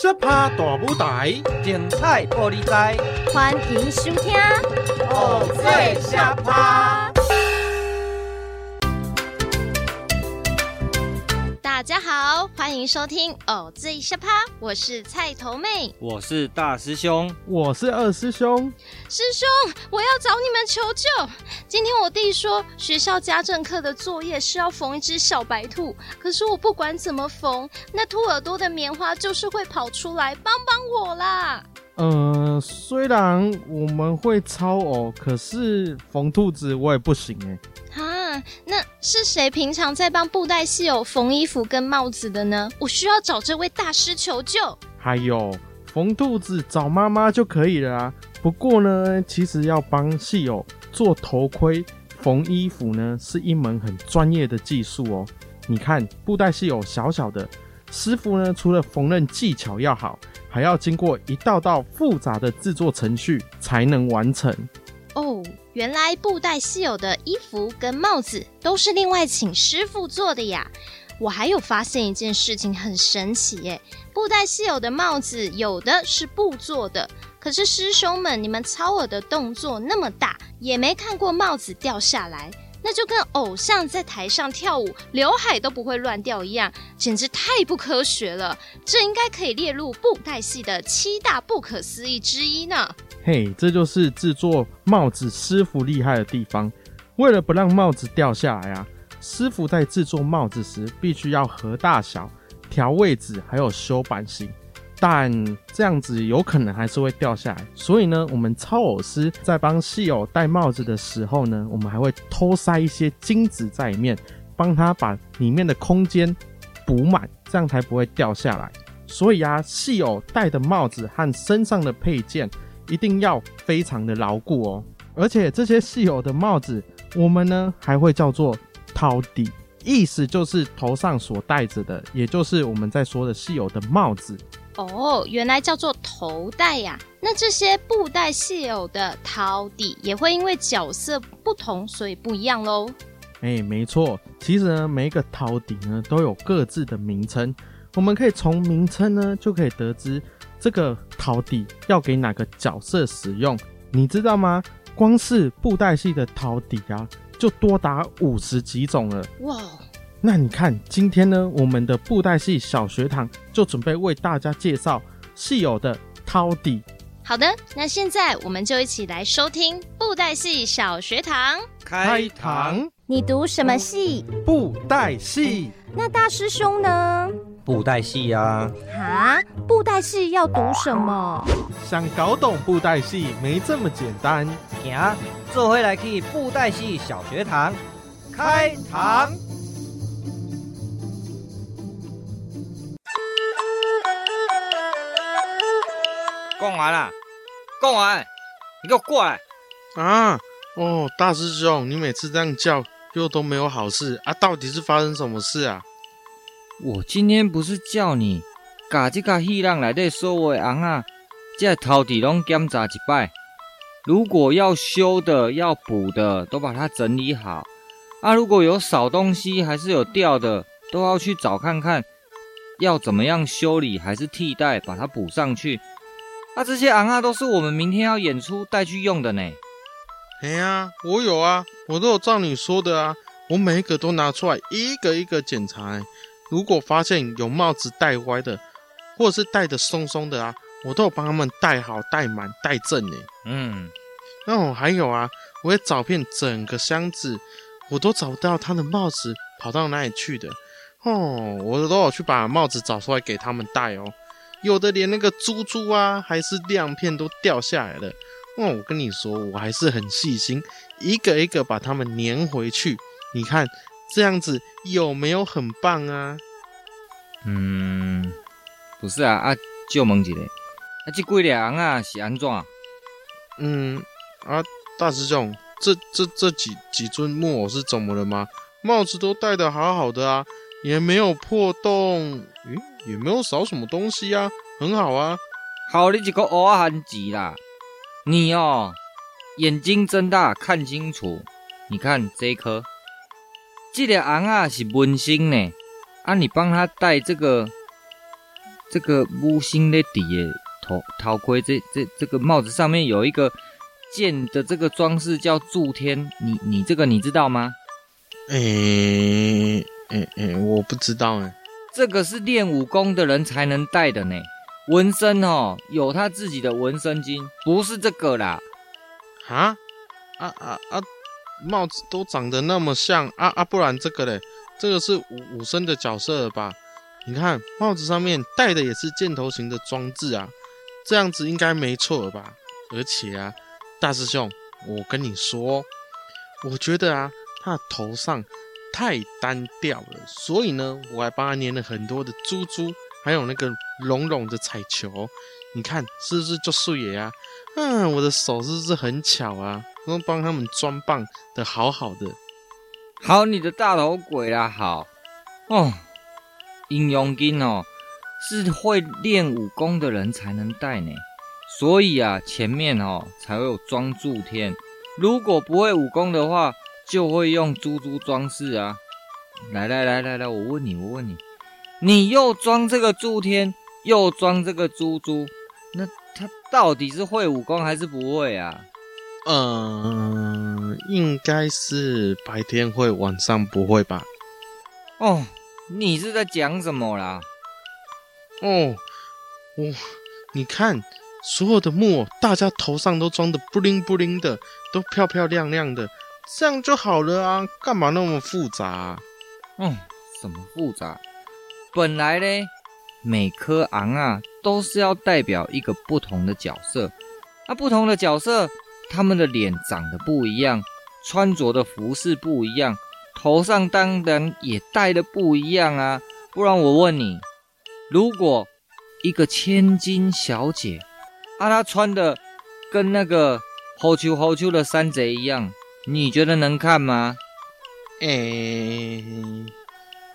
小趴大舞台，精彩玻璃台，欢迎收听。偶最小趴。家好，欢迎收听《偶最下趴》，我是菜头妹，我是大师兄，我是二师兄。师兄，我要找你们求救。今天我弟说，学校家政课的作业是要缝一只小白兔，可是我不管怎么缝，那兔耳朵的棉花就是会跑出来，帮帮我啦！嗯、呃，虽然我们会操偶，可是缝兔子我也不行哎。那是谁平常在帮布袋戏偶缝衣服跟帽子的呢？我需要找这位大师求救。还有缝兔子找妈妈就可以了啊。不过呢，其实要帮戏偶做头盔、缝衣服呢，是一门很专业的技术哦。你看布袋戏偶小小的，师傅呢，除了缝纫技巧要好，还要经过一道道复杂的制作程序才能完成。哦，原来布袋戏偶的衣服跟帽子都是另外请师傅做的呀！我还有发现一件事情很神奇耶，布袋戏偶的帽子有的是布做的，可是师兄们，你们操耳的动作那么大，也没看过帽子掉下来。那就跟偶像在台上跳舞，刘海都不会乱掉一样，简直太不科学了。这应该可以列入布袋戏的七大不可思议之一呢。嘿，这就是制作帽子师傅厉害的地方。为了不让帽子掉下来啊，师傅在制作帽子时必须要合大小、调位置，还有修版型。但这样子有可能还是会掉下来，所以呢，我们操偶师在帮戏偶戴帽子的时候呢，我们还会偷塞一些金子在里面，帮他把里面的空间补满，这样才不会掉下来。所以啊，戏偶戴的帽子和身上的配件一定要非常的牢固哦。而且这些戏偶的帽子，我们呢还会叫做掏底，意思就是头上所戴着的，也就是我们在说的戏偶的帽子。哦，原来叫做头戴呀。那这些布袋戏偶的头戴也会因为角色不同，所以不一样喽。哎，没错，其实呢，每一个头戴呢都有各自的名称。我们可以从名称呢就可以得知这个头戴要给哪个角色使用。你知道吗？光是布袋戏的头戴啊，就多达五十几种了。哇！那你看，今天呢，我们的布袋戏小学堂就准备为大家介绍戏友的掏底。好的，那现在我们就一起来收听布袋戏小学堂开堂。你读什么戏？布袋戏。那大师兄呢？布袋戏呀。啊，布袋戏要读什么？想搞懂布袋戏没这么简单。行，这回来去布袋戏小学堂开堂。讲完了，逛完，你给我过来啊！哦，大师兄，你每次这样叫，又都没有好事啊！到底是发生什么事啊？我今天不是叫你，把这个戏让来的所有的红啊，这头底拢检查一摆，如果要修的、要补的，都把它整理好。啊，如果有少东西还是有掉的，都要去找看看，要怎么样修理还是替代，把它补上去。那、啊、这些昂啊，都是我们明天要演出带去用的呢。哎呀，我有啊，我都有照你说的啊，我每一个都拿出来一个一个检查。如果发现有帽子戴歪的，或者是戴的松松的啊，我都有帮他们戴好、戴满、戴正呢。嗯，那我还有啊，我也找遍整个箱子，我都找不到他的帽子跑到哪里去的。哦，我都有去把帽子找出来给他们戴哦。有的连那个珠珠啊，还是亮片都掉下来了。哦，我跟你说，我还是很细心，一个一个把它们粘回去。你看这样子有没有很棒啊？嗯，不是啊，啊，就问一下，啊，这几个红啊是安怎？嗯，啊，大师兄，这这这几几尊木偶是怎么了吗？帽子都戴的好好的啊，也没有破洞。嗯。也没有少什么东西啊，很好啊。好你这个乌汉子啦！你哦，眼睛睁大看清楚。你看这一颗，这个昂啊是文星呢。啊，你帮他戴这个这个木星的底的头头盔，这这这个帽子上面有一个剑的这个装饰叫柱天，你你这个你知道吗？诶诶诶，我不知道哎。这个是练武功的人才能戴的呢。纹身哦，有他自己的纹身巾，不是这个啦。啊啊啊啊！帽子都长得那么像啊啊！不然这个嘞，这个是武武僧的角色了吧？你看帽子上面戴的也是箭头形的装置啊，这样子应该没错吧？而且啊，大师兄，我跟你说，我觉得啊，他头上太单调了，所以呢，我还帮他粘了很多的珠珠，还有那个绒绒的彩球。你看是不是就素颜呀？嗯，我的手是不是很巧啊？都帮他们装扮的好好的。好，你的大头鬼啦，好哦。阴阳镜哦，是会练武功的人才能戴呢，所以啊，前面哦才会有装柱天。如果不会武功的话，就会用珠珠装饰啊。来来来来来，我问你，我问你，你又装这个柱天，又装这个珠珠，那他到底是会武功还是不会啊？嗯，应该是白天会，晚上不会吧？哦。你是在讲什么啦？哦，我你看，所有的木偶，大家头上都装的布灵布灵的，都漂漂亮亮的，这样就好了啊！干嘛那么复杂？嗯，什么复杂？本来呢，每颗昂啊都是要代表一个不同的角色，啊，不同的角色，他们的脸长得不一样，穿着的服饰不一样。头上当然也戴的不一样啊，不然我问你，如果一个千金小姐啊，她穿的跟那个好秋好秋的山贼一样，你觉得能看吗？诶、欸，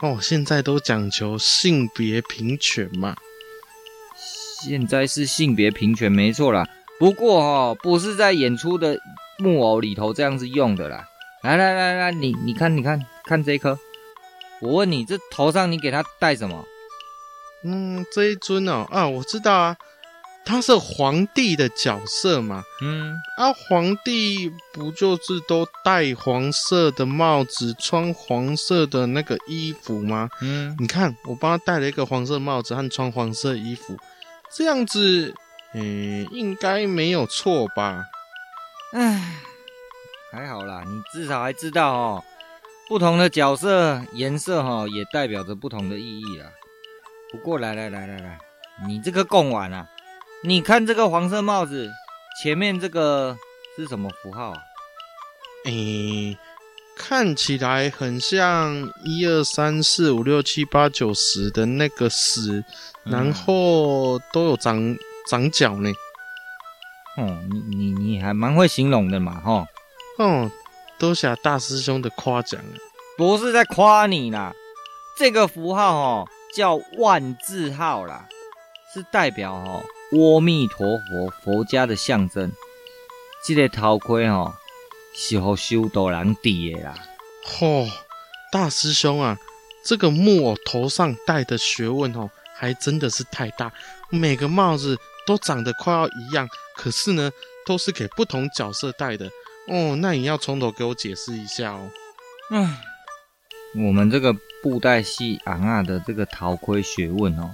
哦，现在都讲求性别平权嘛，现在是性别平权没错啦，不过哦，不是在演出的木偶里头这样子用的啦。来来来来，你你看你看看这一颗，我问你，这头上你给他戴什么？嗯，这一尊哦，啊，我知道啊，他是皇帝的角色嘛。嗯，啊，皇帝不就是都戴黄色的帽子，穿黄色的那个衣服吗？嗯，你看我帮他戴了一个黄色帽子和穿黄色衣服，这样子，诶，应该没有错吧？唉。还好啦，你至少还知道哦，不同的角色颜色哈也代表着不同的意义啦。不过来来来来来，你这个贡碗啊，你看这个黄色帽子前面这个是什么符号啊？诶，看起来很像一二三四五六七八九十的那个十，然后都有长长角呢。哦，你你你还蛮会形容的嘛，哈。哦，多谢大师兄的夸奖啊！不是在夸你啦，这个符号哦叫万字号啦，是代表哦阿弥陀佛佛家的象征。这个头盔哦是给修道人戴的啦。哦，大师兄啊，这个木偶头上戴的学问哦，还真的是太大。每个帽子都长得快要一样，可是呢，都是给不同角色戴的。哦，那你要从头给我解释一下哦。嗯，我们这个布袋戏昂啊的这个头盔学问哦，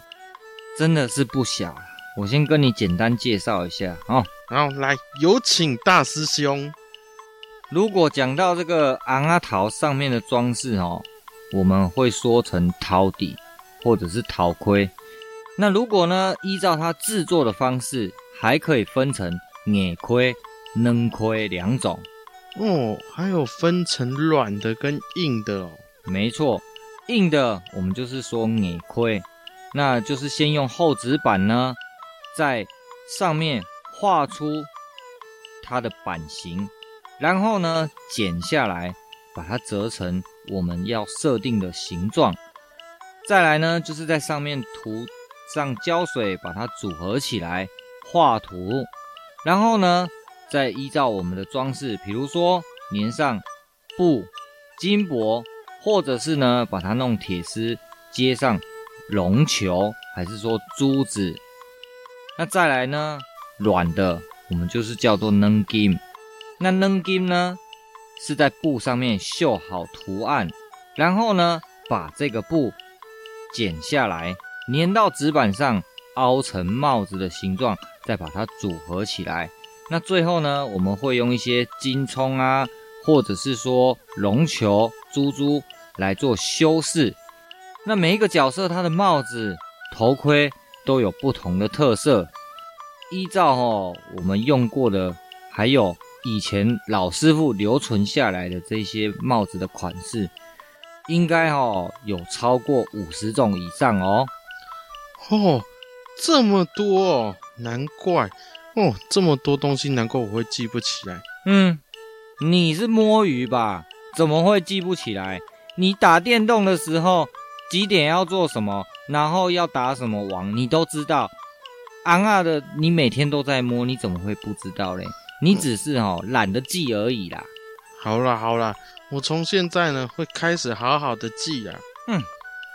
真的是不小。我先跟你简单介绍一下哦。然后来，有请大师兄。如果讲到这个昂阿桃上面的装饰哦，我们会说成陶底或者是陶盔。那如果呢，依照它制作的方式，还可以分成眼盔。软盔两种哦，还有分成软的跟硬的哦。没错，硬的我们就是说硬盔，那就是先用厚纸板呢，在上面画出它的版型，然后呢剪下来，把它折成我们要设定的形状。再来呢，就是在上面涂上胶水，把它组合起来画图，然后呢。再依照我们的装饰，比如说粘上布、金箔，或者是呢把它弄铁丝接上绒球，还是说珠子？那再来呢，软的我们就是叫做软金。那软金呢，是在布上面绣好图案，然后呢，把这个布剪下来，粘到纸板上，凹成帽子的形状，再把它组合起来。那最后呢，我们会用一些金葱啊，或者是说绒球、珠珠来做修饰。那每一个角色，它的帽子、头盔都有不同的特色。依照哦，我们用过的，还有以前老师傅留存下来的这些帽子的款式，应该哦有超过五十种以上哦。哦，这么多哦，难怪。哦，这么多东西，难怪我会记不起来。嗯，你是摸鱼吧？怎么会记不起来？你打电动的时候几点要做什么，然后要打什么王，你都知道。昂啊的，你每天都在摸，你怎么会不知道嘞？你只是哦懒得记而已啦。好啦好啦，我从现在呢会开始好好的记啊。嗯，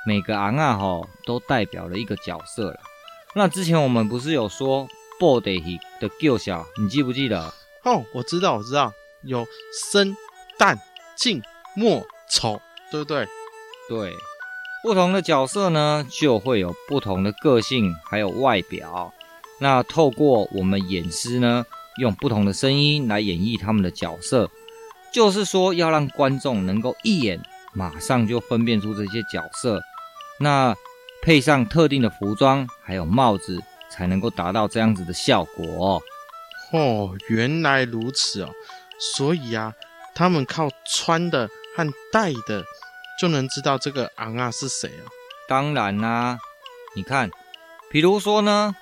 每个昂啊吼都代表了一个角色了。那之前我们不是有说 body 的叫小，你记不记得？哦，我知道，我知道，有生、旦、净、末、丑，对不对？对，不同的角色呢，就会有不同的个性，还有外表。那透过我们演师呢，用不同的声音来演绎他们的角色，就是说要让观众能够一眼马上就分辨出这些角色。那配上特定的服装，还有帽子。才能够达到这样子的效果哦，原来如此哦，所以啊，他们靠穿的和戴的就能知道这个昂啊是谁啊。当然啦、啊，你看，比如说呢，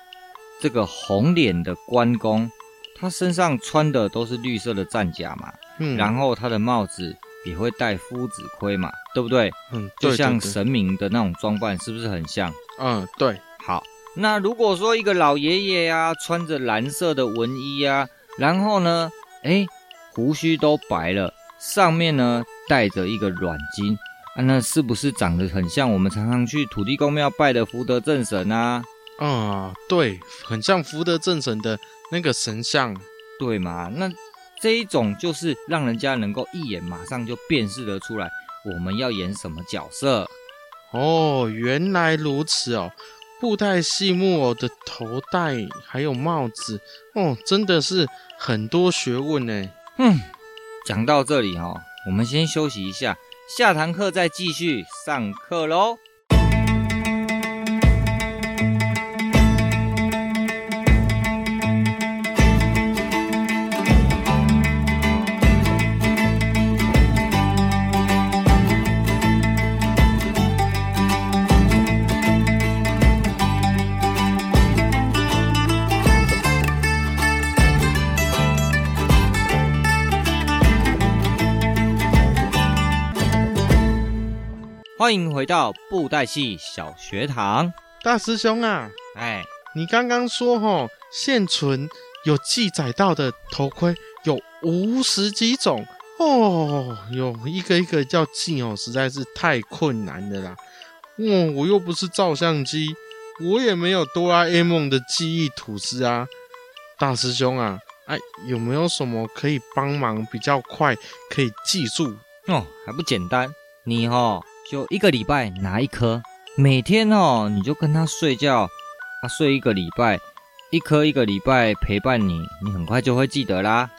这个红脸的关公，他身上穿的都是绿色的战甲嘛，嗯，然后他的帽子也会戴夫子盔嘛，对不对？嗯，就像神明的那种装扮，是不是很像？嗯，对，好。那如果说一个老爷爷呀，穿着蓝色的文衣呀，然后呢，哎，胡须都白了，上面呢戴着一个软巾啊，那是不是长得很像我们常常去土地公庙拜的福德正神啊？啊，对，很像福德正神的那个神像，对嘛？那这一种就是让人家能够一眼马上就辨识得出来我们要演什么角色。哦，原来如此哦。布袋戏木偶的头戴还有帽子哦，真的是很多学问呢。嗯，讲到这里哦，我们先休息一下，下堂课再继续上课喽。欢迎回到布袋戏小学堂，大师兄啊，哎，你刚刚说齁，现存有记载到的头盔有五十几种哦，有一个一个叫记哦，实在是太困难的啦。哦，我又不是照相机，我也没有哆啦 A 梦的记忆吐司啊。大师兄啊，哎，有没有什么可以帮忙比较快可以记住？哦，还不简单，你齁。就一个礼拜拿一颗，每天哦，你就跟他睡觉，他睡一个礼拜，一颗一个礼拜陪伴你，你很快就会记得啦。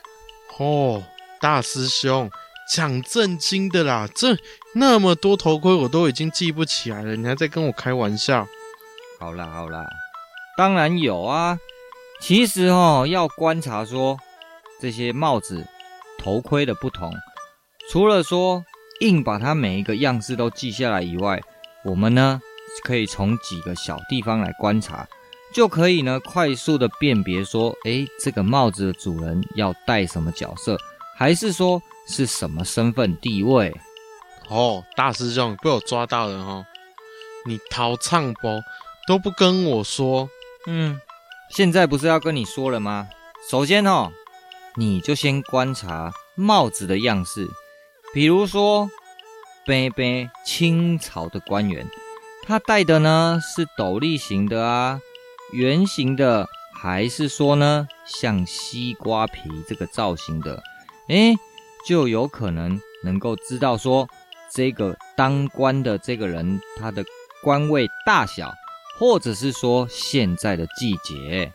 哦，大师兄讲正经的啦，这那么多头盔我都已经记不起来了，你还在跟我开玩笑？好啦好啦，当然有啊。其实哦，要观察说这些帽子、头盔的不同，除了说。硬把它每一个样式都记下来以外，我们呢可以从几个小地方来观察，就可以呢快速的辨别说，诶，这个帽子的主人要戴什么角色，还是说是什么身份地位？哦，大师兄被我抓到了哦，你逃唱不都不跟我说？嗯，现在不是要跟你说了吗？首先哦，你就先观察帽子的样式。比如说，杯杯清朝的官员，他戴的呢是斗笠型的啊，圆形的，还是说呢像西瓜皮这个造型的？诶，就有可能能够知道说这个当官的这个人他的官位大小，或者是说现在的季节。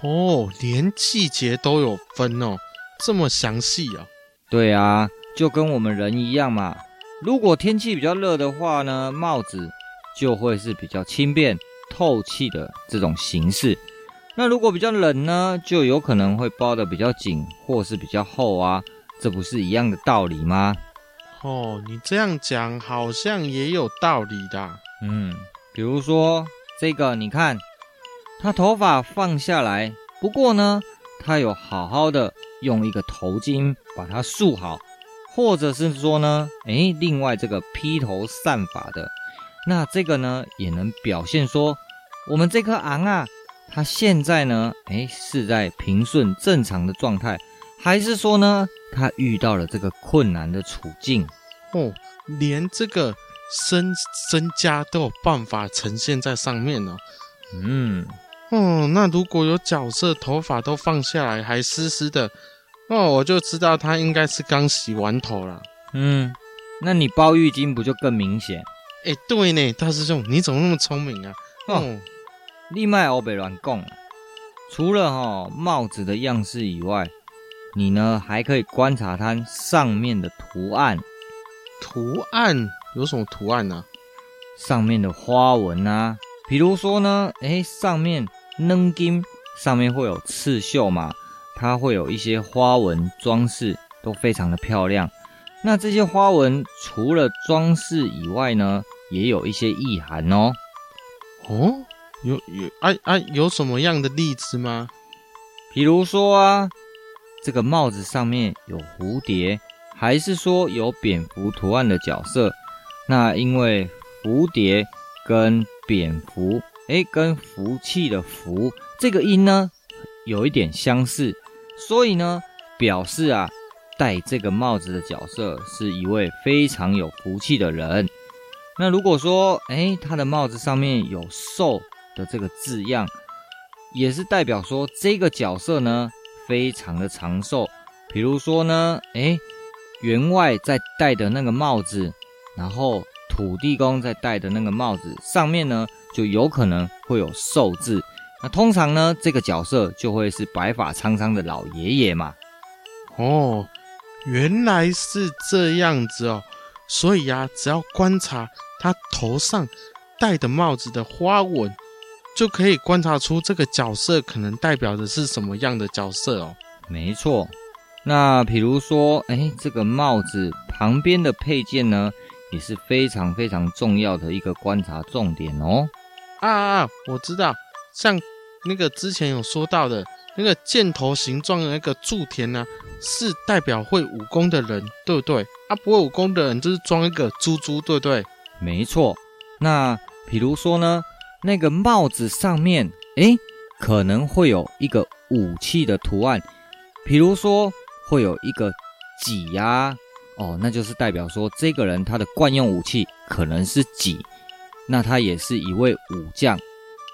哦，连季节都有分哦，这么详细啊？对啊，就跟我们人一样嘛。如果天气比较热的话呢，帽子就会是比较轻便、透气的这种形式。那如果比较冷呢，就有可能会包的比较紧，或是比较厚啊。这不是一样的道理吗？哦，你这样讲好像也有道理的。嗯，比如说这个，你看。他头发放下来，不过呢，他有好好的用一个头巾把它束好，或者是说呢，诶，另外这个披头散发的，那这个呢，也能表现说，我们这颗昂啊，它现在呢，诶，是在平顺正常的状态，还是说呢，它遇到了这个困难的处境？哦，连这个身身家都有办法呈现在上面呢。嗯。哦，那如果有角色头发都放下来还湿湿的，哦，我就知道他应该是刚洗完头了。嗯，那你包浴巾不就更明显？哎，对呢，大师兄，你怎么那么聪明啊？哦，你莫黑白乱讲。除了哈、哦、帽子的样式以外，你呢还可以观察它上面的图案。图案有什么图案呢、啊？上面的花纹啊，比如说呢，哎，上面。软金上面会有刺绣嘛，它会有一些花纹装饰，都非常的漂亮。那这些花纹除了装饰以外呢，也有一些意涵哦。哦，有有啊啊，有什么样的例子吗？比如说啊，这个帽子上面有蝴蝶，还是说有蝙蝠图案的角色？那因为蝴蝶跟蝙蝠。诶，跟福气的福这个音呢，有一点相似，所以呢，表示啊，戴这个帽子的角色是一位非常有福气的人。那如果说，诶，他的帽子上面有寿的这个字样，也是代表说这个角色呢，非常的长寿。比如说呢，诶，员外在戴的那个帽子，然后土地公在戴的那个帽子上面呢。就有可能会有寿字，那通常呢，这个角色就会是白发苍苍的老爷爷嘛。哦，原来是这样子哦，所以呀、啊，只要观察他头上戴的帽子的花纹，就可以观察出这个角色可能代表的是什么样的角色哦。没错，那比如说，哎，这个帽子旁边的配件呢，也是非常非常重要的一个观察重点哦。啊啊！我知道，像那个之前有说到的那个箭头形状的那个柱田呢、是代表会武功的人，对不对？啊，不会武功的人就是装一个猪猪，对不对？没错。那比如说呢，那个帽子上面，诶，可能会有一个武器的图案，比如说会有一个戟呀、哦，那就是代表说这个人他的惯用武器可能是戟。那他也是一位武将。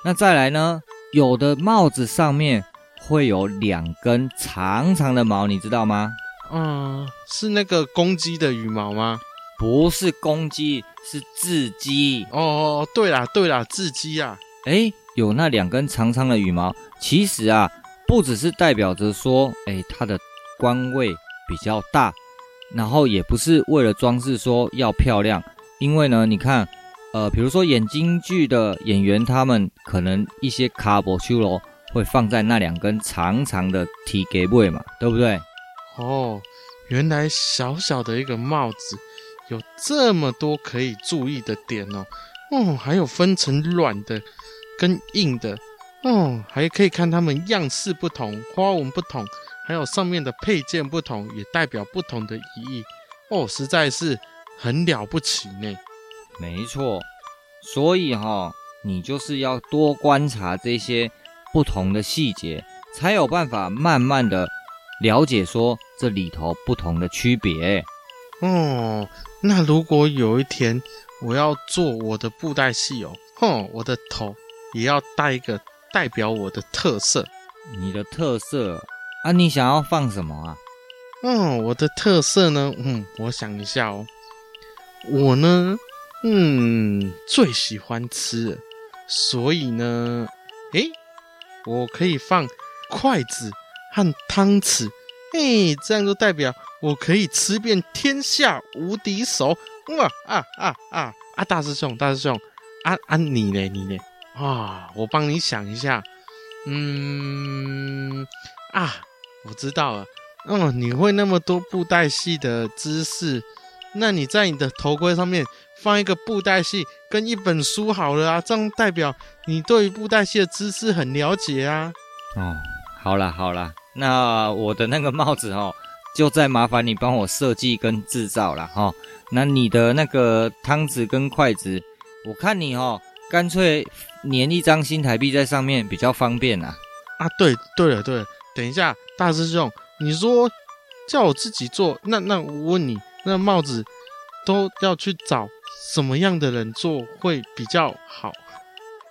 那再来呢？有的帽子上面会有两根长长的毛，你知道吗？嗯，是那个公鸡的羽毛吗？不是公鸡，是雉鸡。哦哦，对啦对啦，雉鸡啊。诶，有那两根长长的羽毛，其实啊，不只是代表着说，诶，它的官位比较大，然后也不是为了装饰说要漂亮，因为呢，你看。呃，比如说演京剧的演员，他们可能一些卡布秋罗会放在那两根长长的体给位嘛，对不对？哦，原来小小的一个帽子有这么多可以注意的点哦。哦，还有分成软的跟硬的。哦，还可以看它们样式不同，花纹不同，还有上面的配件不同，也代表不同的意义。哦，实在是很了不起呢。没错，所以哈、哦，你就是要多观察这些不同的细节，才有办法慢慢的了解说这里头不同的区别。哦，那如果有一天我要做我的布袋戏哦，哼，我的头也要带一个代表我的特色。你的特色啊？你想要放什么啊？嗯，我的特色呢？嗯，我想一下哦。我呢，嗯，最喜欢吃，所以呢，诶，我可以放筷子和汤匙，诶，这样就代表我可以吃遍天下无敌手。哇啊啊啊啊！大师兄，大师兄，啊啊你呢？你呢？啊，我帮你想一下。嗯啊，我知道了。哦，你会那么多布袋戏的知识，那你在你的头盔上面放一个布袋戏跟一本书好了啊，这样代表你对于布袋戏的知识很了解啊。哦，好啦好啦，那我的那个帽子哦，就再麻烦你帮我设计跟制造了哈。那你的那个汤匙跟筷子，我看你哦，干脆粘一张新台币在上面比较方便啊。啊，对对了对了，等一下，大师兄，你说叫我自己做，那那我问你，那帽子都要去找什么样的人做会比较好？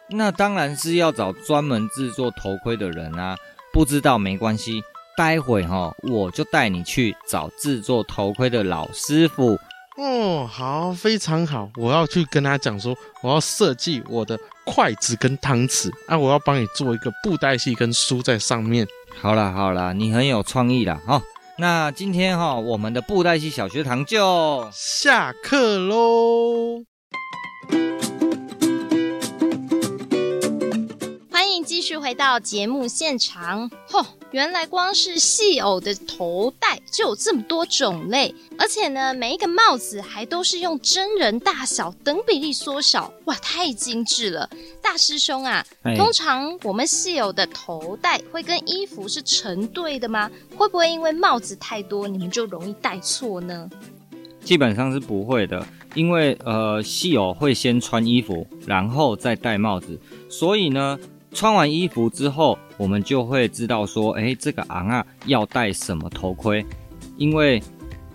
那当然是要找专门制作头盔的人啊。不知道没关系，待会哈我就带你去找制作头盔的老师傅。哦，好，非常好，我要去跟他讲说，我要设计我的筷子跟汤匙，啊，我要帮你做一个布袋戏跟书在上面。好啦好啦，你很有创意啦，哈、哦。那今天哈、哦，我们的布袋戏小学堂就下课喽。续回到节目现场，嚯，原来光是戏偶的头戴就有这么多种类，而且呢，每一个帽子还都是用真人大小等比例缩小，哇，太精致了！大师兄啊，通常我们戏偶的头戴会跟衣服是成对的吗？会不会因为帽子太多，你们就容易戴错呢？基本上是不会的，因为呃，戏偶会先穿衣服，然后再戴帽子，所以呢。穿完衣服之后，我们就会知道说，哎，这个昂啊要戴什么头盔，因为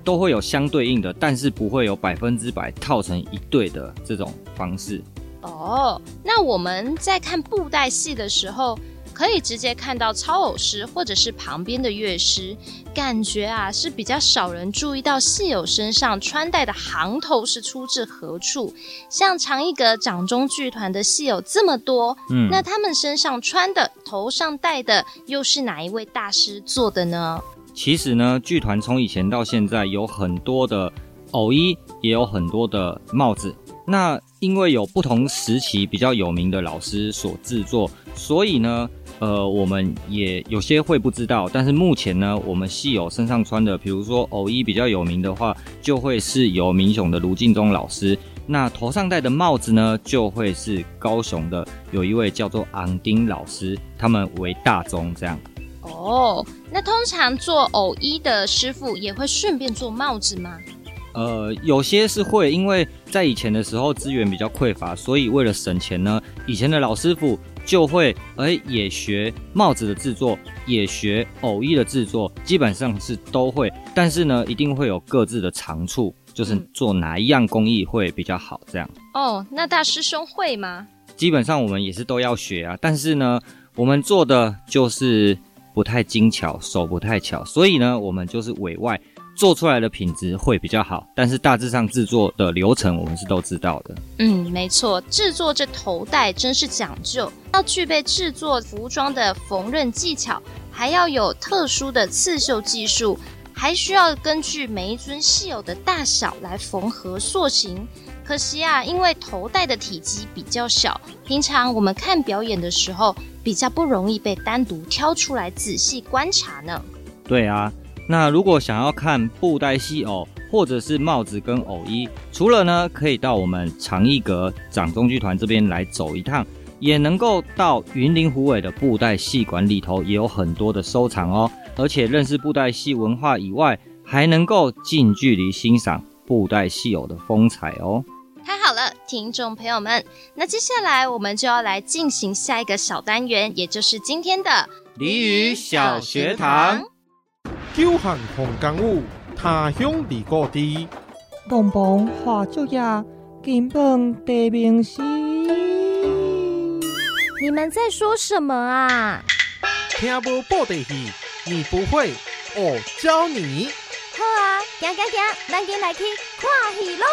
都会有相对应的，但是不会有百分之百套成一对的这种方式。哦，那我们在看布袋戏的时候，可以直接看到操偶师或者是旁边的乐师，感觉啊是比较少人注意到戏友身上穿戴的行头是出自何处。像长一格掌中剧团的戏友这么多，嗯，那他们身上穿的、头上戴的又是哪一位大师做的呢？其实呢，剧团从以前到现在有很多的偶衣，也有很多的帽子。那因为有不同时期比较有名的老师所制作，所以呢。呃，我们也有些会不知道，但是目前呢，我们戏友身上穿的，比如说偶衣比较有名的话，就会是由明雄的卢敬忠老师。那头上戴的帽子呢，就会是高雄的有一位叫做昂丁老师，他们为大宗这样。哦，那通常做偶衣的师傅也会顺便做帽子吗？呃，有些是会，因为在以前的时候资源比较匮乏，所以为了省钱呢，以前的老师傅。就会哎，也学帽子的制作，也学偶衣的制作，基本上是都会。但是呢，一定会有各自的长处，就是做哪一样工艺会比较好，这样。哦，那大师兄会吗？基本上我们也是都要学啊，但是呢，我们做的就是不太精巧，手不太巧，所以呢，我们就是委外。做出来的品质会比较好，但是大致上制作的流程我们是都知道的。嗯，没错，制作这头戴真是讲究，要具备制作服装的缝纫技巧，还要有特殊的刺绣技术，还需要根据每一尊戏偶的大小来缝合塑形。可惜啊，因为头戴的体积比较小，平常我们看表演的时候比较不容易被单独挑出来仔细观察呢。对啊。那如果想要看布袋戏偶，或者是帽子跟偶衣，除了呢可以到我们长一格掌中剧团这边来走一趟，也能够到云林虎尾的布袋戏馆里头，也有很多的收藏哦。而且认识布袋戏文化以外，还能够近距离欣赏布袋戏偶的风采哦。太好了，听众朋友们，那接下来我们就要来进行下一个小单元，也就是今天的俚语小学堂。久旱逢甘雨，他乡离故知。农忙花足夜，金榜题名时。你们在说什么啊？听不报的戏，你不会，我教你。好啊，行行行，咱今来去看戏喽。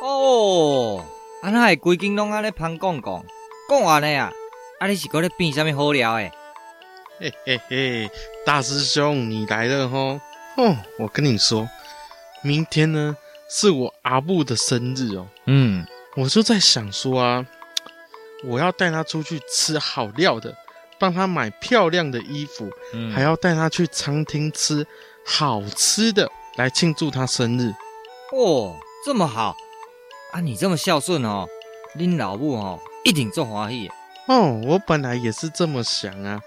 哦，安那会规间拢安尼旁讲讲，讲完了呀？啊，你是搁咧编啥物好料诶？嘿嘿嘿，大师兄你来了吼！哦，我跟你说，明天呢是我阿布的生日哦。嗯，我就在想说啊，我要带他出去吃好料的，帮他买漂亮的衣服，嗯、还要带他去餐厅吃好吃的，来庆祝他生日。哦，这么好啊！你这么孝顺哦，恁老母哦一定做欢喜。哦，我本来也是这么想啊。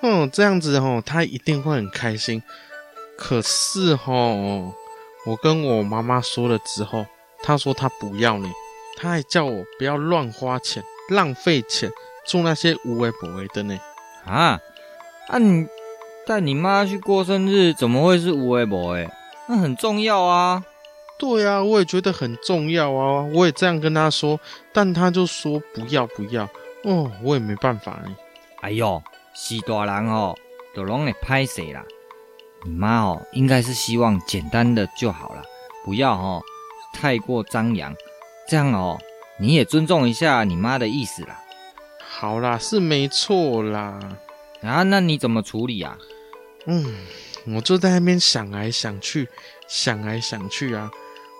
哦，这样子哦，他一定会很开心。可是哦，我跟我妈妈说了之后，她说她不要你，她还叫我不要乱花钱、浪费钱做那些无为不为的呢。啊，啊你带你妈去过生日，怎么会是无为不为？那很重要啊。对啊，我也觉得很重要啊，我也这样跟她说，但她就说不要不要。哦，我也没办法呢。哎呦，是大人哦，都拢会拍死啦。你妈哦，应该是希望简单的就好了，不要哦太过张扬。这样哦，你也尊重一下你妈的意思啦。好啦，是没错啦。啊，那你怎么处理啊？嗯，我就在那边想来想去，想来想去啊，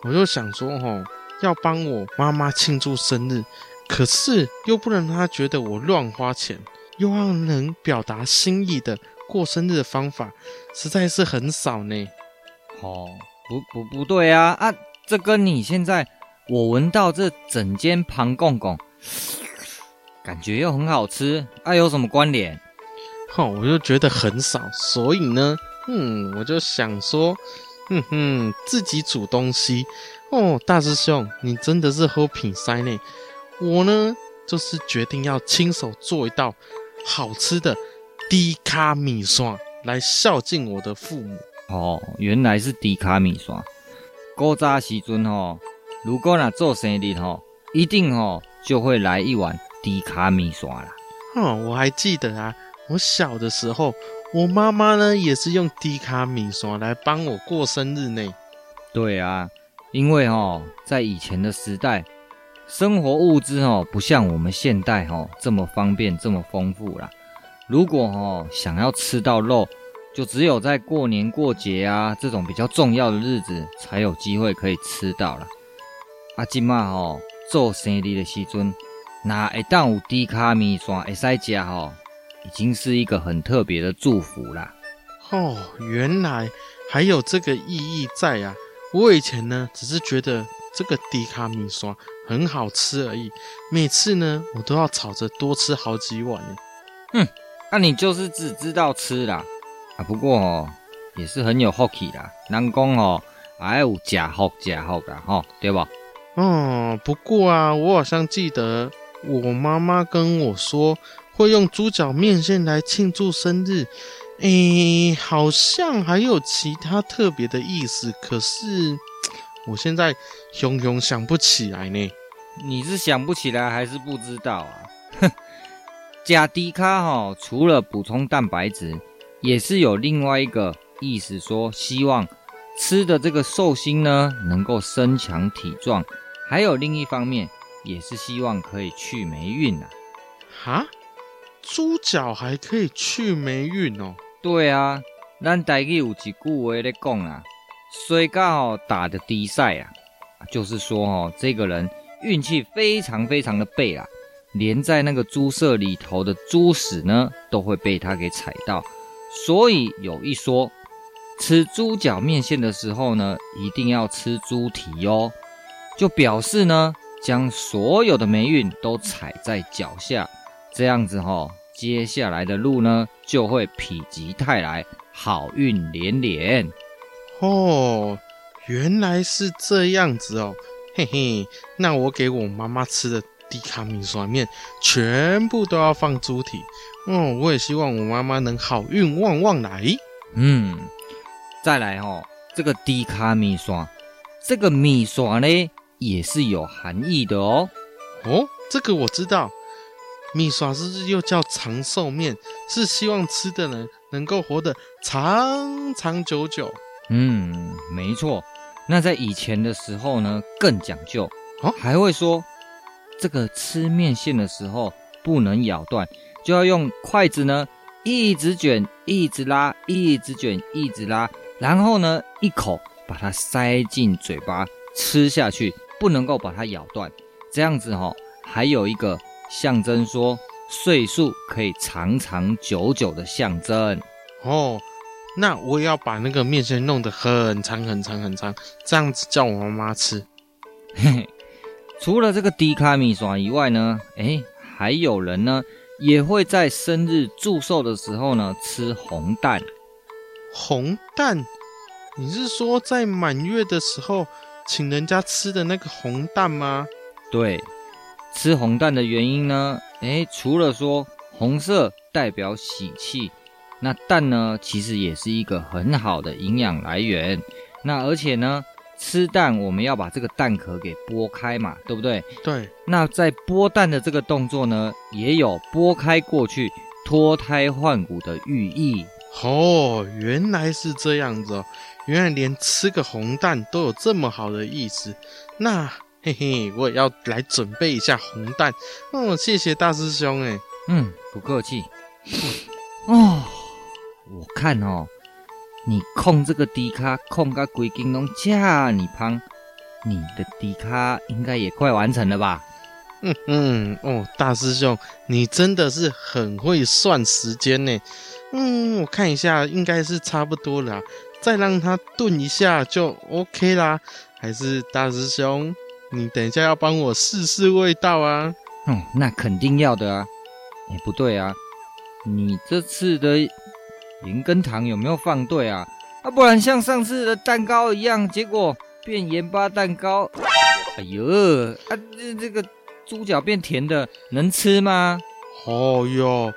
我就想说哦，要帮我妈妈庆祝生日。可是又不能让他觉得我乱花钱，又要能表达心意的过生日的方法，实在是很少呢。哦，不不不对啊啊！这跟你现在我闻到这整间庞公公，感觉又很好吃，啊有什么关联？哦，我就觉得很少，所以呢，嗯，我就想说，哼哼，自己煮东西哦，大师兄，你真的是喝品塞呢。我呢，就是决定要亲手做一道好吃的低卡米刷来孝敬我的父母。哦，原来是低卡米刷。古早时阵吼，如果若做生日吼，一定吼就会来一碗低卡米刷啦。哦，我还记得啊，我小的时候，我妈妈呢也是用低卡米刷来帮我过生日呢。对啊，因为哦在以前的时代。生活物资哦，不像我们现代哦这么方便这么丰富啦。如果哦想要吃到肉，就只有在过年过节啊这种比较重要的日子才有机会可以吃到了。啊，今嘛哦做生日的时阵，那一旦有低卡米线会使吃哦，已经是一个很特别的祝福啦。哦，原来还有这个意义在啊！我以前呢只是觉得这个低卡米线。很好吃而已，每次呢，我都要吵着多吃好几碗呢。哼，那、啊、你就是只知道吃啦。啊，不过哦，也是很有福气啦。人讲哦，还有假福假福的吼，对吧？哦，不过啊，我好像记得我妈妈跟我说，会用猪脚面线来庆祝生日。诶，好像还有其他特别的意思，可是。我现在熊熊想不起来呢。你是想不起来还是不知道啊？哼，加低卡哈，除了补充蛋白质，也是有另外一个意思，说希望吃的这个寿星呢能够身强体壮，还有另一方面也是希望可以去霉运啊。哈，猪脚还可以去霉运哦？对啊，咱台语有一句话咧讲啊。水刚打的低赛啊，就是说哦，这个人运气非常非常的背啊，连在那个猪舍里头的猪屎呢，都会被他给踩到。所以有一说，吃猪脚面线的时候呢，一定要吃猪蹄哦，就表示呢，将所有的霉运都踩在脚下，这样子哈，接下来的路呢，就会否极泰来，好运连连。哦，原来是这样子哦，嘿嘿，那我给我妈妈吃的低卡米酸面，全部都要放猪蹄。哦，我也希望我妈妈能好运旺旺来。嗯，再来哦，这个低卡米刷，这个米刷呢也是有含义的哦。哦，这个我知道，米刷是不是又叫长寿面？是希望吃的人能够活得长长久久。嗯，没错。那在以前的时候呢，更讲究哦，还会说这个吃面线的时候不能咬断，就要用筷子呢一直卷，一直拉，一直卷，一直拉，然后呢一口把它塞进嘴巴吃下去，不能够把它咬断。这样子哈、哦，还有一个象征说岁数可以长长久久的象征哦。那我也要把那个面线弄得很长很长很长，这样子叫我妈妈吃。嘿嘿，除了这个低卡米刷以外呢，哎，还有人呢也会在生日祝寿的时候呢吃红蛋。红蛋？你是说在满月的时候请人家吃的那个红蛋吗？对，吃红蛋的原因呢，哎，除了说红色代表喜气。那蛋呢，其实也是一个很好的营养来源。那而且呢，吃蛋我们要把这个蛋壳给剥开嘛，对不对？对。那在剥蛋的这个动作呢，也有剥开过去脱胎换骨的寓意。哦，原来是这样子哦！原来连吃个红蛋都有这么好的意思。那嘿嘿，我也要来准备一下红蛋。哦，谢谢大师兄哎。嗯，不客气。哦。我看哦，你控这个低卡控个规斤拢这你胖，你的低卡应该也快完成了吧？嗯嗯哦，大师兄，你真的是很会算时间呢。嗯，我看一下，应该是差不多了，再让它炖一下就 OK 啦。还是大师兄，你等一下要帮我试试味道啊？嗯，那肯定要的啊。哎，不对啊，你这次的。盐跟糖有没有放对啊？啊，不然像上次的蛋糕一样，结果变盐巴蛋糕。哎呦，啊，这这个猪脚变甜的，能吃吗？哦哟，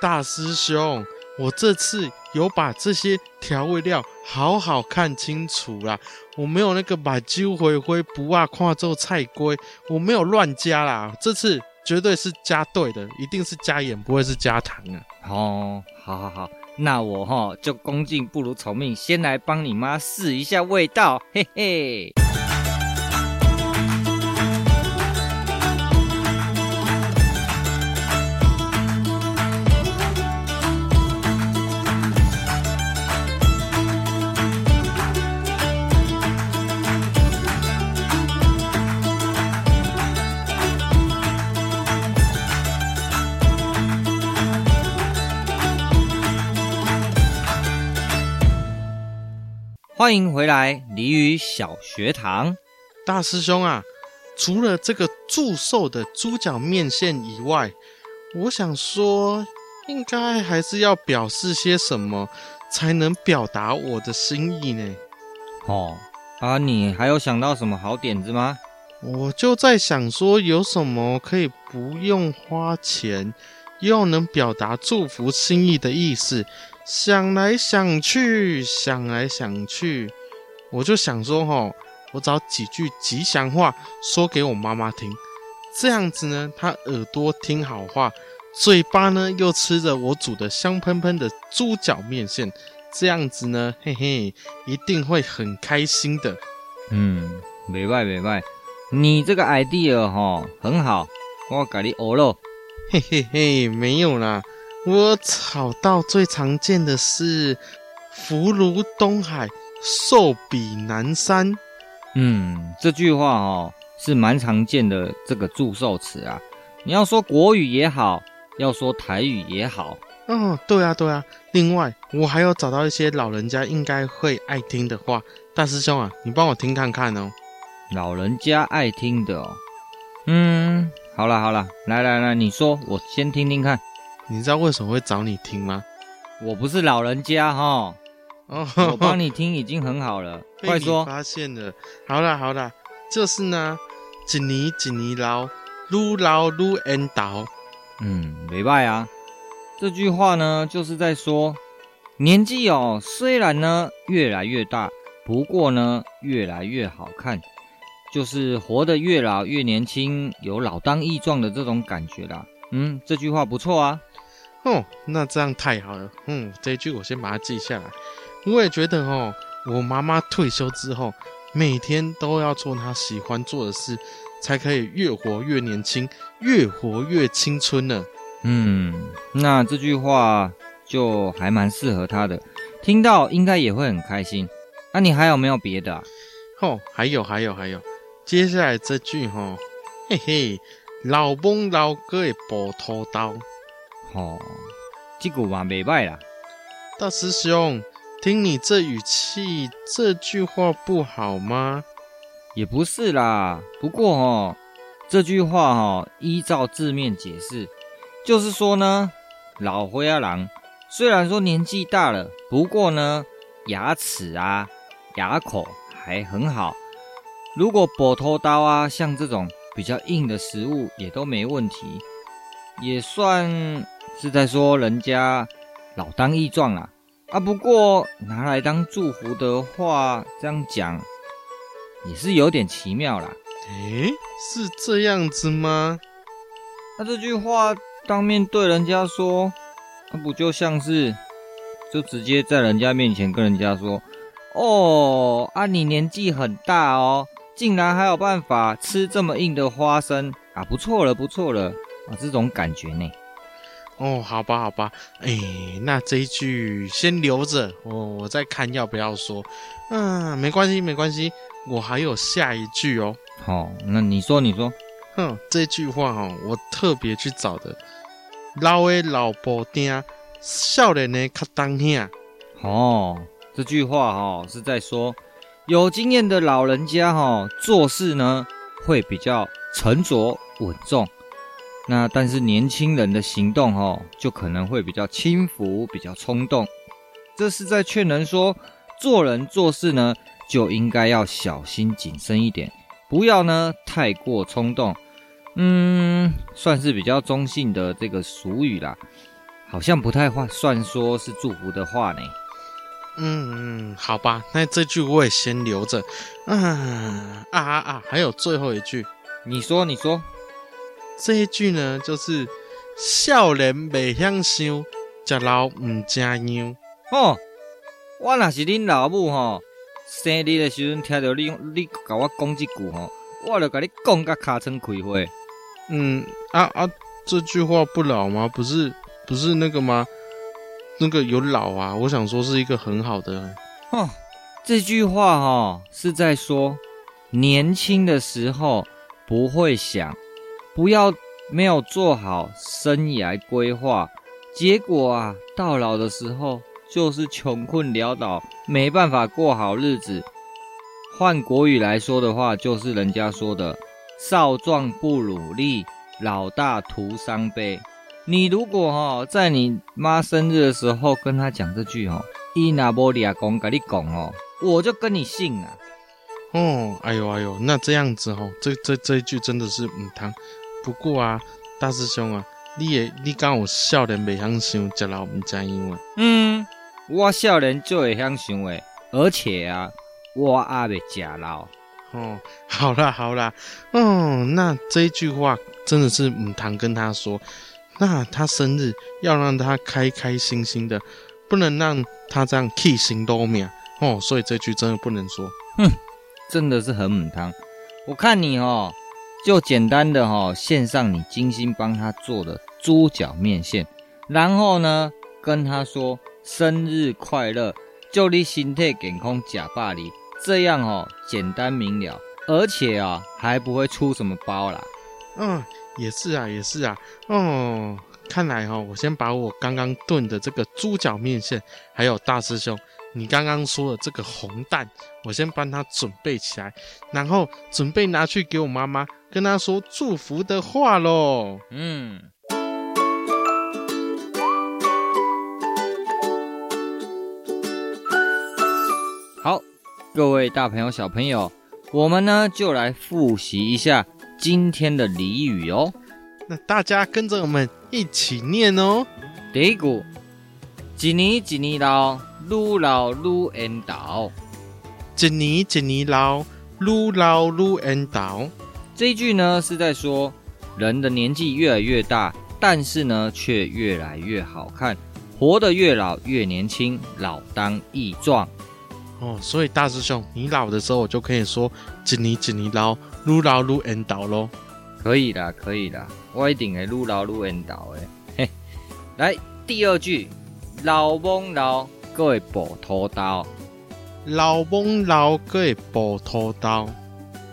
大师兄，我这次有把这些调味料好好看清楚啦，我没有那个把揪回灰不啊跨做菜龟，我没有乱加啦，这次绝对是加对的，一定是加盐，不会是加糖啊。哦，好好好。那我哈就恭敬不如从命，先来帮你妈试一下味道，嘿嘿。欢迎回来，鲤鱼小学堂。大师兄啊，除了这个祝寿的猪脚面线以外，我想说，应该还是要表示些什么，才能表达我的心意呢？哦，啊，你还有想到什么好点子吗？我就在想说，有什么可以不用花钱，又能表达祝福心意的意思？想来想去，想来想去，我就想说齁，我找几句吉祥话说给我妈妈听，这样子呢，她耳朵听好话，嘴巴呢又吃着我煮的香喷喷的猪脚面线，这样子呢，嘿嘿，一定会很开心的。嗯，没坏没坏，你这个 idea 哈很好，我给你学了。嘿嘿嘿，没有啦。我找到最常见的是“福如东海，寿比南山”。嗯，这句话哦是蛮常见的这个祝寿词啊。你要说国语也好，要说台语也好。哦，对啊，对啊。另外，我还有找到一些老人家应该会爱听的话。大师兄啊，你帮我听看看哦。老人家爱听的哦。嗯，好了好了，来来来，你说，我先听听看。你知道为什么会找你听吗？我不是老人家哈，哦，我帮你听已经很好了。快说！发现了，好啦好啦，就是呢，一年一年老，愈老愈缘投。嗯，没办啊。这句话呢，就是在说，年纪哦，虽然呢越来越大，不过呢越来越好看，就是活得越老越年轻，有老当益壮的这种感觉啦。嗯，这句话不错啊。哦，那这样太好了。嗯，这一句我先把它记下来。我也觉得哦，我妈妈退休之后，每天都要做她喜欢做的事，才可以越活越年轻，越活越青春呢。嗯，那这句话就还蛮适合她的，听到应该也会很开心。那、啊、你还有没有别的、啊？哦，还有，还有，还有，接下来这句哈、哦，嘿嘿，老翁老哥的斧头刀。哦，这句话没坏啦。大师兄，听你这语气，这句话不好吗？也不是啦，不过哦，这句话哦，依照字面解释，就是说呢，老灰阿郎虽然说年纪大了，不过呢，牙齿啊、牙口还很好。如果斧头刀啊，像这种比较硬的食物也都没问题，也算。是在说人家老当益壮啊啊！不过拿来当祝福的话，这样讲也是有点奇妙啦。诶，是这样子吗？那这句话当面对人家说，那不就像是就直接在人家面前跟人家说：“哦，啊，你年纪很大哦，竟然还有办法吃这么硬的花生啊！不错了，不错了啊！这种感觉呢。”哦，好吧，好吧，哎，那这一句先留着，哦，我再看要不要说。嗯，没关系，没关系，我还有下一句哦。好、哦，那你说，你说，哼，这句话哈、哦，我特别去找的。老的老婆丁，少年的较当兄。哦，这句话哈、哦、是在说，有经验的老人家哈、哦、做事呢会比较沉着稳重。那但是年轻人的行动哦，就可能会比较轻浮，比较冲动。这是在劝人说，做人做事呢，就应该要小心谨慎一点，不要呢太过冲动。嗯，算是比较中性的这个俗语啦，好像不太话算说是祝福的话呢。嗯嗯，好吧，那这句我也先留着。嗯啊啊啊，还有最后一句，你说你说。这一句呢，就是少年袂晓想，食老唔正样。哦，我若是恁老母吼，生日的时阵听到你你甲我讲这句吼，我就甲你讲甲尻川开花。嗯啊啊，这句话不老吗？不是不是那个吗？那个有老啊，我想说是一个很好的。哦，这句话哈是在说年轻的时候不会想。不要没有做好生涯规划，结果啊，到老的时候就是穷困潦倒，没办法过好日子。换国语来说的话，就是人家说的“少壮不努力，老大徒伤悲”。你如果哈、在你妈生日的时候跟她讲这句哦，伊那波利亚公跟你讲哦，我就跟你姓啊。哦，哎呦哎呦，那这样子哦，这这这一句真的是嗯汤。不过啊，大师兄啊，你也你敢有少年袂晓想，食老唔知样啊？嗯，我少年就会晓想诶，而且啊，我阿未食老。哦，好啦好啦，嗯，那这一句话真的是唔堂跟他说，那他生日要让他开开心心的，不能让他这样气心动念哦，所以这句真的不能说。哼，真的是很唔堂。我看你哦。就简单的哈，献上你精心帮他做的猪脚面线，然后呢，跟他说生日快乐，祝你身体健康，假巴黎，这样哦，简单明了，而且啊，还不会出什么包啦。嗯，也是啊，也是啊。哦，看来哈，我先把我刚刚炖的这个猪脚面线，还有大师兄。你刚刚说的这个红蛋，我先帮他准备起来，然后准备拿去给我妈妈，跟她说祝福的话喽。嗯，好，各位大朋友、小朋友，我们呢就来复习一下今天的俚语哦。那大家跟着我们一起念哦。第一个。一年一年老，愈老愈缘投。一年一年老，愈老愈缘投。这一句呢是在说，人的年纪越来越大，但是呢却越来越好看，活得越老越年轻，老当益壮。哦，所以大师兄，你老的时候，我就可以说一年一年老，愈老愈缘投喽。可以啦，可以啦，我一定会愈老愈缘投的。嘿，来第二句，老翁老，各会补土刀。老翁老，各会补土刀。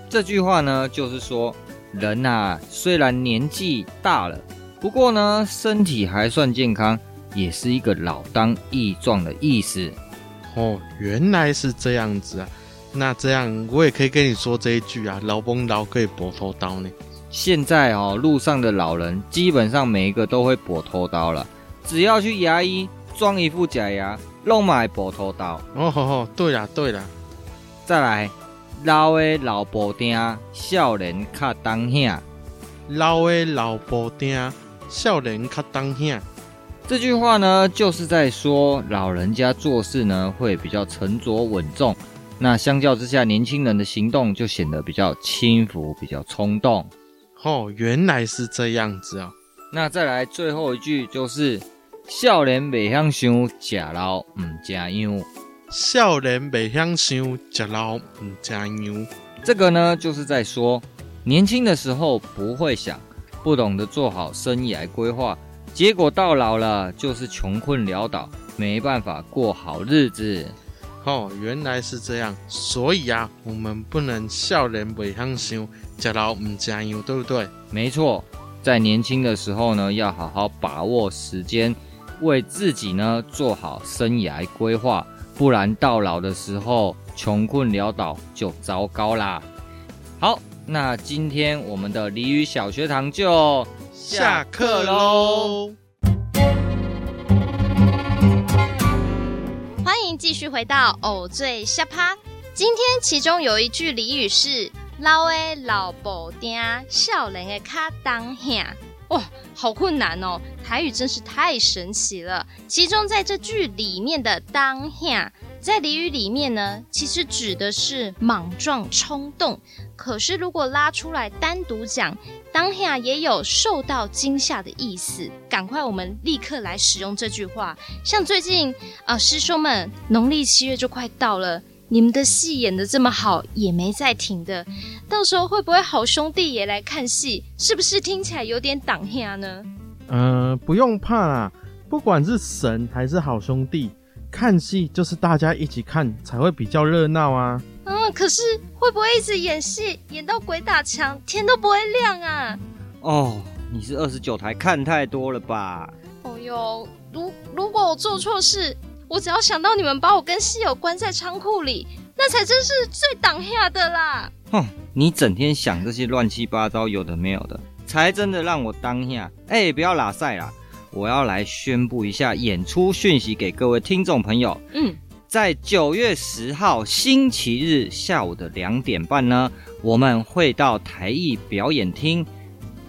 这句话呢，就是说人呐、啊，虽然年纪大了，不过呢，身体还算健康，也是一个老当益壮的意思。哦，原来是这样子啊！那这样我也可以跟你说这一句啊：老翁老，可以补头刀呢。现在哦，路上的老人基本上每一个都会补头刀了，只要去牙医装一副假牙，弄买补头刀。哦吼吼，对啦对啦，再来。老的老布丁，少年较当下。老的老布丁，少年较当下。这句话呢，就是在说老人家做事呢会比较沉着稳重。那相较之下，年轻人的行动就显得比较轻浮、比较冲动。哦，原来是这样子啊、哦。那再来最后一句就是：少年袂晓想，食老唔食样。少年袂晓想，食老唔食样。这个呢，就是在说，年轻的时候不会想，不懂得做好生意来规划，结果到老了就是穷困潦倒，没办法过好日子。哦，原来是这样，所以啊，我们不能少年袂晓想，食老唔食样，对不对？没错，在年轻的时候呢，要好好把握时间，为自己呢做好生涯规划。不然到老的时候穷困潦倒就糟糕啦。好，那今天我们的俚语小学堂就下课喽。欢迎继续回到偶最下趴。今天其中有一句俚语是“老的老布丁，少年的卡当下”。哇，好困难哦！台语真是太神奇了。其中在这句里面的“当下”在俚语里面呢，其实指的是莽撞冲动。可是如果拉出来单独讲，“当下”也有受到惊吓的意思。赶快，我们立刻来使用这句话。像最近啊、呃，师兄们，农历七月就快到了。你们的戏演得这么好，也没在停的，到时候会不会好兄弟也来看戏？是不是听起来有点挡下呢？嗯、呃，不用怕啦，不管是神还是好兄弟，看戏就是大家一起看才会比较热闹啊。嗯，可是会不会一直演戏演到鬼打墙，天都不会亮啊？哦，你是二十九台看太多了吧？哦哟，如如果我做错事。我只要想到你们把我跟室友关在仓库里，那才真是最挡下的啦！哼，你整天想这些乱七八糟有的没有的，才真的让我当下。哎，不要拉赛啦！我要来宣布一下演出讯息给各位听众朋友。嗯，在九月十号星期日下午的两点半呢，我们会到台艺表演厅。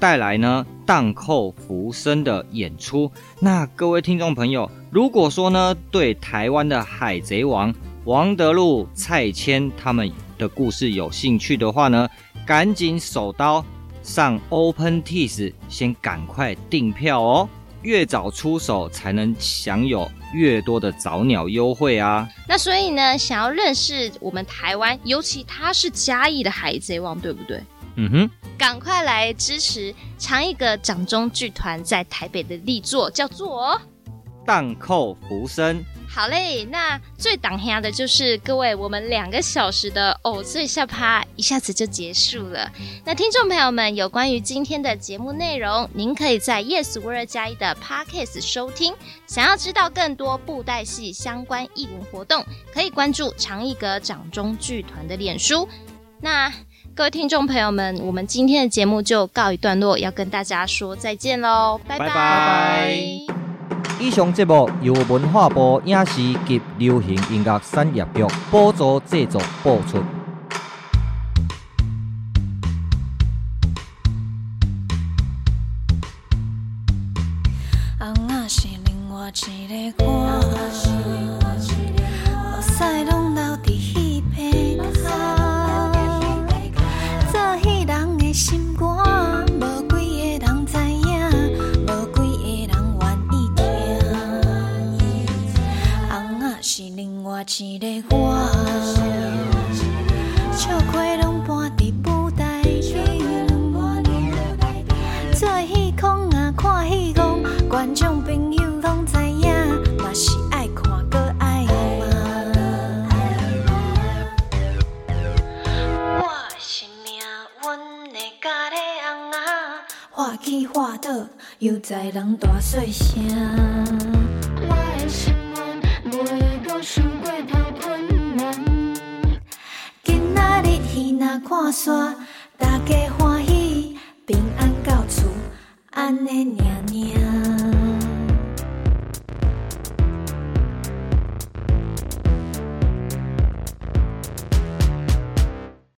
带来呢荡寇浮生的演出，那各位听众朋友，如果说呢对台湾的海贼王王德禄、蔡牵他们的故事有兴趣的话呢，赶紧手刀上 OpenTix，先赶快订票哦，越早出手才能享有越多的早鸟优惠啊。那所以呢，想要认识我们台湾，尤其他是嘉义的海贼王，对不对？嗯哼。赶快来支持长一个掌中剧团在台北的力作，叫做《荡寇浮生》。好嘞，那最挡下的就是各位，我们两个小时的偶最下趴一下子就结束了。那听众朋友们，有关于今天的节目内容，您可以在 Yes World 加一的 Podcast 收听。想要知道更多布袋戏相关艺文活动，可以关注长一格掌中剧团的脸书。那。各位听众朋友们，我们今天的节目就告一段落，要跟大家说再见喽，拜拜拜拜。以上节目由文化部影视及流行音乐产业局补助制作播出。一个我，笑亏拢搬伫舞台边，做戏空啊，看戏戆，观众朋友。话倒又在人大细声。我的看煞，大家欢喜，平安到厝，安尼念念。